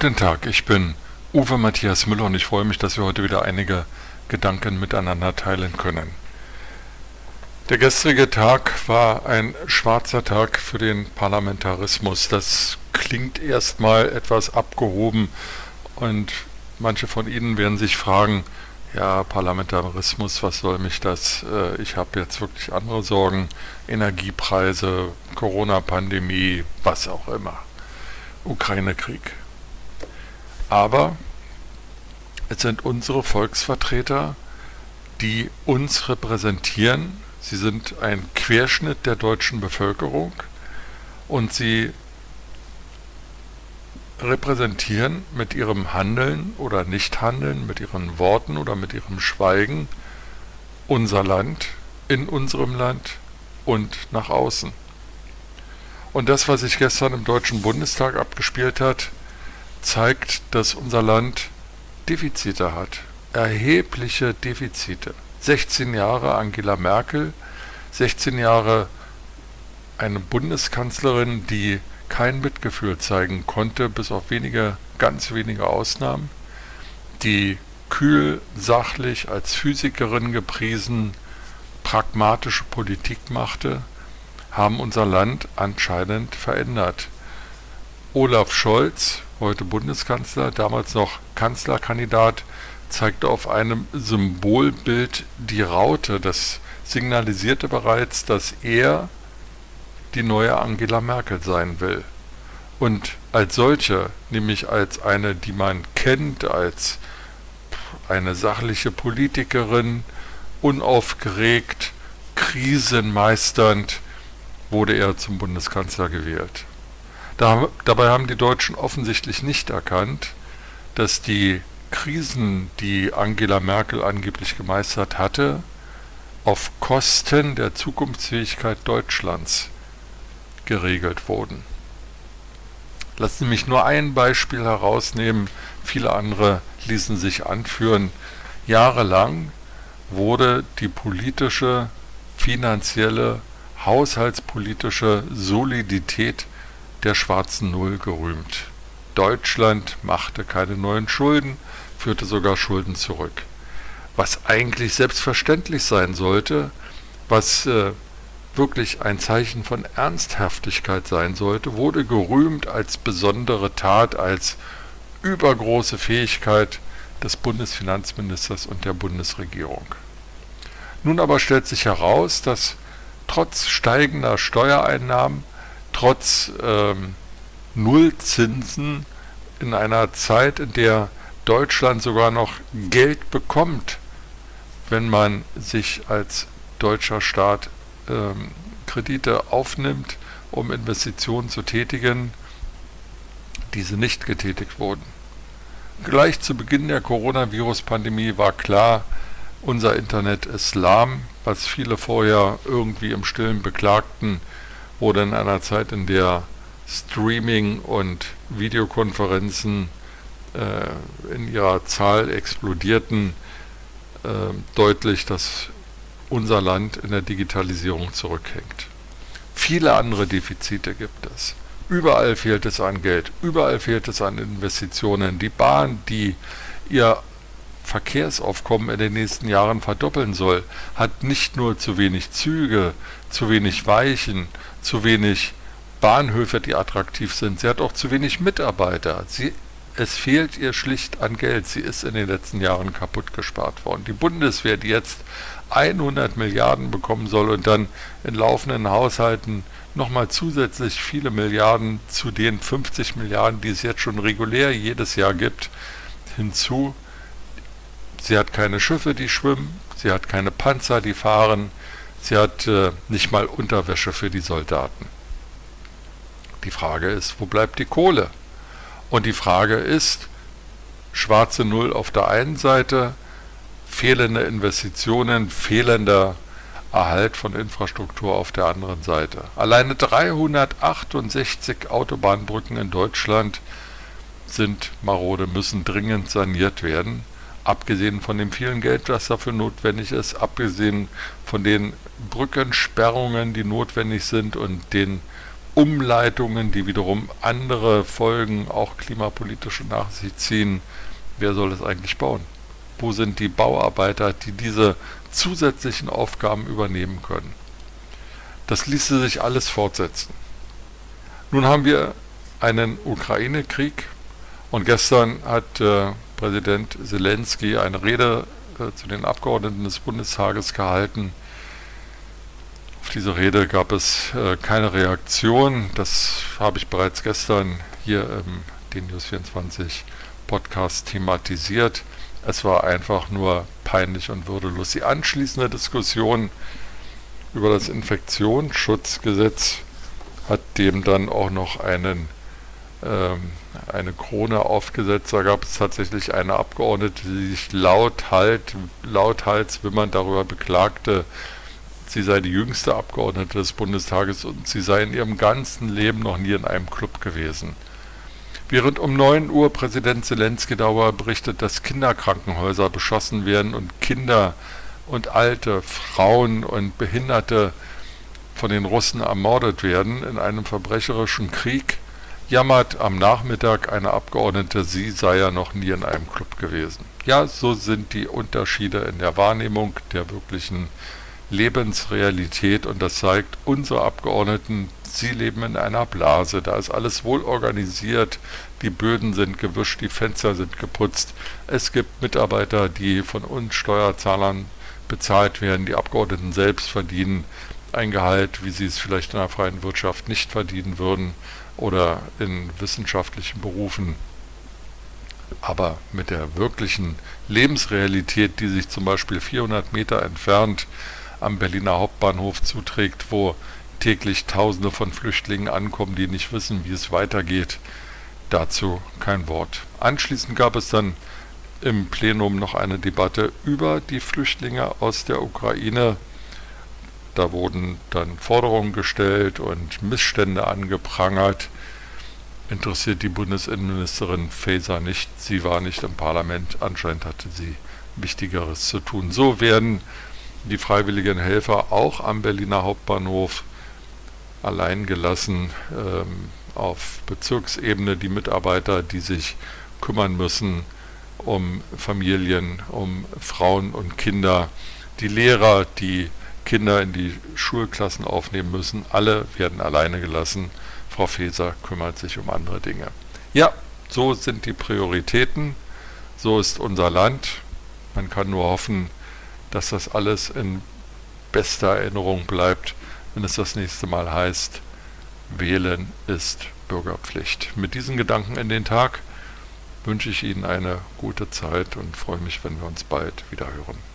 Guten Tag, ich bin Uwe Matthias Müller und ich freue mich, dass wir heute wieder einige Gedanken miteinander teilen können. Der gestrige Tag war ein schwarzer Tag für den Parlamentarismus. Das klingt erstmal etwas abgehoben und manche von Ihnen werden sich fragen, ja, Parlamentarismus, was soll mich das? Äh, ich habe jetzt wirklich andere Sorgen, Energiepreise, Corona-Pandemie, was auch immer. Ukraine-Krieg. Aber es sind unsere Volksvertreter, die uns repräsentieren. Sie sind ein Querschnitt der deutschen Bevölkerung und sie repräsentieren mit ihrem Handeln oder Nichthandeln, mit ihren Worten oder mit ihrem Schweigen unser Land, in unserem Land und nach außen. Und das, was sich gestern im Deutschen Bundestag abgespielt hat, zeigt, dass unser Land Defizite hat, erhebliche Defizite. 16 Jahre Angela Merkel, 16 Jahre eine Bundeskanzlerin, die kein Mitgefühl zeigen konnte, bis auf wenige, ganz wenige Ausnahmen, die kühl, sachlich als Physikerin gepriesen pragmatische Politik machte, haben unser Land anscheinend verändert. Olaf Scholz heute Bundeskanzler, damals noch Kanzlerkandidat, zeigte auf einem Symbolbild die Raute. Das signalisierte bereits, dass er die neue Angela Merkel sein will. Und als solche, nämlich als eine, die man kennt, als eine sachliche Politikerin, unaufgeregt, krisenmeisternd, wurde er zum Bundeskanzler gewählt. Da, dabei haben die Deutschen offensichtlich nicht erkannt, dass die Krisen, die Angela Merkel angeblich gemeistert hatte, auf Kosten der Zukunftsfähigkeit Deutschlands geregelt wurden. Lassen Sie mich nur ein Beispiel herausnehmen, viele andere ließen sich anführen. Jahrelang wurde die politische, finanzielle, haushaltspolitische Solidität der schwarzen Null gerühmt. Deutschland machte keine neuen Schulden, führte sogar Schulden zurück. Was eigentlich selbstverständlich sein sollte, was äh, wirklich ein Zeichen von Ernsthaftigkeit sein sollte, wurde gerühmt als besondere Tat, als übergroße Fähigkeit des Bundesfinanzministers und der Bundesregierung. Nun aber stellt sich heraus, dass trotz steigender Steuereinnahmen trotz ähm, Nullzinsen in einer Zeit, in der Deutschland sogar noch Geld bekommt, wenn man sich als deutscher Staat ähm, Kredite aufnimmt, um Investitionen zu tätigen, diese nicht getätigt wurden. Gleich zu Beginn der Coronavirus-Pandemie war klar, unser Internet ist lahm, was viele vorher irgendwie im Stillen beklagten, wurde in einer Zeit, in der Streaming und Videokonferenzen äh, in ihrer Zahl explodierten, äh, deutlich, dass unser Land in der Digitalisierung zurückhängt. Viele andere Defizite gibt es. Überall fehlt es an Geld, überall fehlt es an Investitionen. Die Bahn, die ihr Verkehrsaufkommen in den nächsten Jahren verdoppeln soll, hat nicht nur zu wenig Züge, zu wenig Weichen, zu wenig Bahnhöfe, die attraktiv sind. Sie hat auch zu wenig Mitarbeiter. Sie, es fehlt ihr schlicht an Geld. Sie ist in den letzten Jahren kaputt gespart worden. Die Bundeswehr, die jetzt 100 Milliarden bekommen soll und dann in laufenden Haushalten nochmal zusätzlich viele Milliarden zu den 50 Milliarden, die es jetzt schon regulär jedes Jahr gibt, hinzu. Sie hat keine Schiffe, die schwimmen, sie hat keine Panzer, die fahren, Sie hat äh, nicht mal Unterwäsche für die Soldaten. Die Frage ist, wo bleibt die Kohle? Und die Frage ist, schwarze Null auf der einen Seite, fehlende Investitionen, fehlender Erhalt von Infrastruktur auf der anderen Seite. Alleine 368 Autobahnbrücken in Deutschland sind marode, müssen dringend saniert werden abgesehen von dem vielen Geld, das dafür notwendig ist, abgesehen von den Brückensperrungen, die notwendig sind und den Umleitungen, die wiederum andere Folgen, auch klimapolitische nach sich ziehen. Wer soll es eigentlich bauen? Wo sind die Bauarbeiter, die diese zusätzlichen Aufgaben übernehmen können? Das ließe sich alles fortsetzen. Nun haben wir einen Ukraine-Krieg und gestern hat äh, Präsident Zelensky eine Rede äh, zu den Abgeordneten des Bundestages gehalten. Auf diese Rede gab es äh, keine Reaktion. Das habe ich bereits gestern hier im den News 24 Podcast thematisiert. Es war einfach nur peinlich und würdelos. Die anschließende Diskussion über das Infektionsschutzgesetz hat dem dann auch noch einen ähm, eine Krone aufgesetzt. Da gab es tatsächlich eine Abgeordnete, die sich lauthals, lauthals wimmernd darüber beklagte, sie sei die jüngste Abgeordnete des Bundestages und sie sei in ihrem ganzen Leben noch nie in einem Club gewesen. Während um 9 Uhr Präsident Zelensky darüber berichtet, dass Kinderkrankenhäuser beschossen werden und Kinder und alte Frauen und Behinderte von den Russen ermordet werden in einem verbrecherischen Krieg, jammert am Nachmittag eine Abgeordnete, sie sei ja noch nie in einem Club gewesen. Ja, so sind die Unterschiede in der Wahrnehmung der wirklichen Lebensrealität und das zeigt, unsere Abgeordneten, sie leben in einer Blase, da ist alles wohl organisiert, die Böden sind gewischt, die Fenster sind geputzt, es gibt Mitarbeiter, die von uns Steuerzahlern bezahlt werden, die Abgeordneten selbst verdienen ein Gehalt, wie sie es vielleicht in der freien Wirtschaft nicht verdienen würden oder in wissenschaftlichen Berufen. Aber mit der wirklichen Lebensrealität, die sich zum Beispiel 400 Meter entfernt am Berliner Hauptbahnhof zuträgt, wo täglich Tausende von Flüchtlingen ankommen, die nicht wissen, wie es weitergeht, dazu kein Wort. Anschließend gab es dann im Plenum noch eine Debatte über die Flüchtlinge aus der Ukraine. Da wurden dann Forderungen gestellt und Missstände angeprangert. Interessiert die Bundesinnenministerin Faeser nicht. Sie war nicht im Parlament. Anscheinend hatte sie Wichtigeres zu tun. So werden die freiwilligen Helfer auch am Berliner Hauptbahnhof allein gelassen. Ähm, auf Bezirksebene die Mitarbeiter, die sich kümmern müssen um Familien, um Frauen und Kinder, die Lehrer, die Kinder in die Schulklassen aufnehmen müssen, alle werden alleine gelassen. Frau Faeser kümmert sich um andere Dinge. Ja, so sind die Prioritäten, so ist unser Land. Man kann nur hoffen, dass das alles in bester Erinnerung bleibt, wenn es das nächste Mal heißt, wählen ist Bürgerpflicht. Mit diesen Gedanken in den Tag wünsche ich Ihnen eine gute Zeit und freue mich, wenn wir uns bald wieder hören.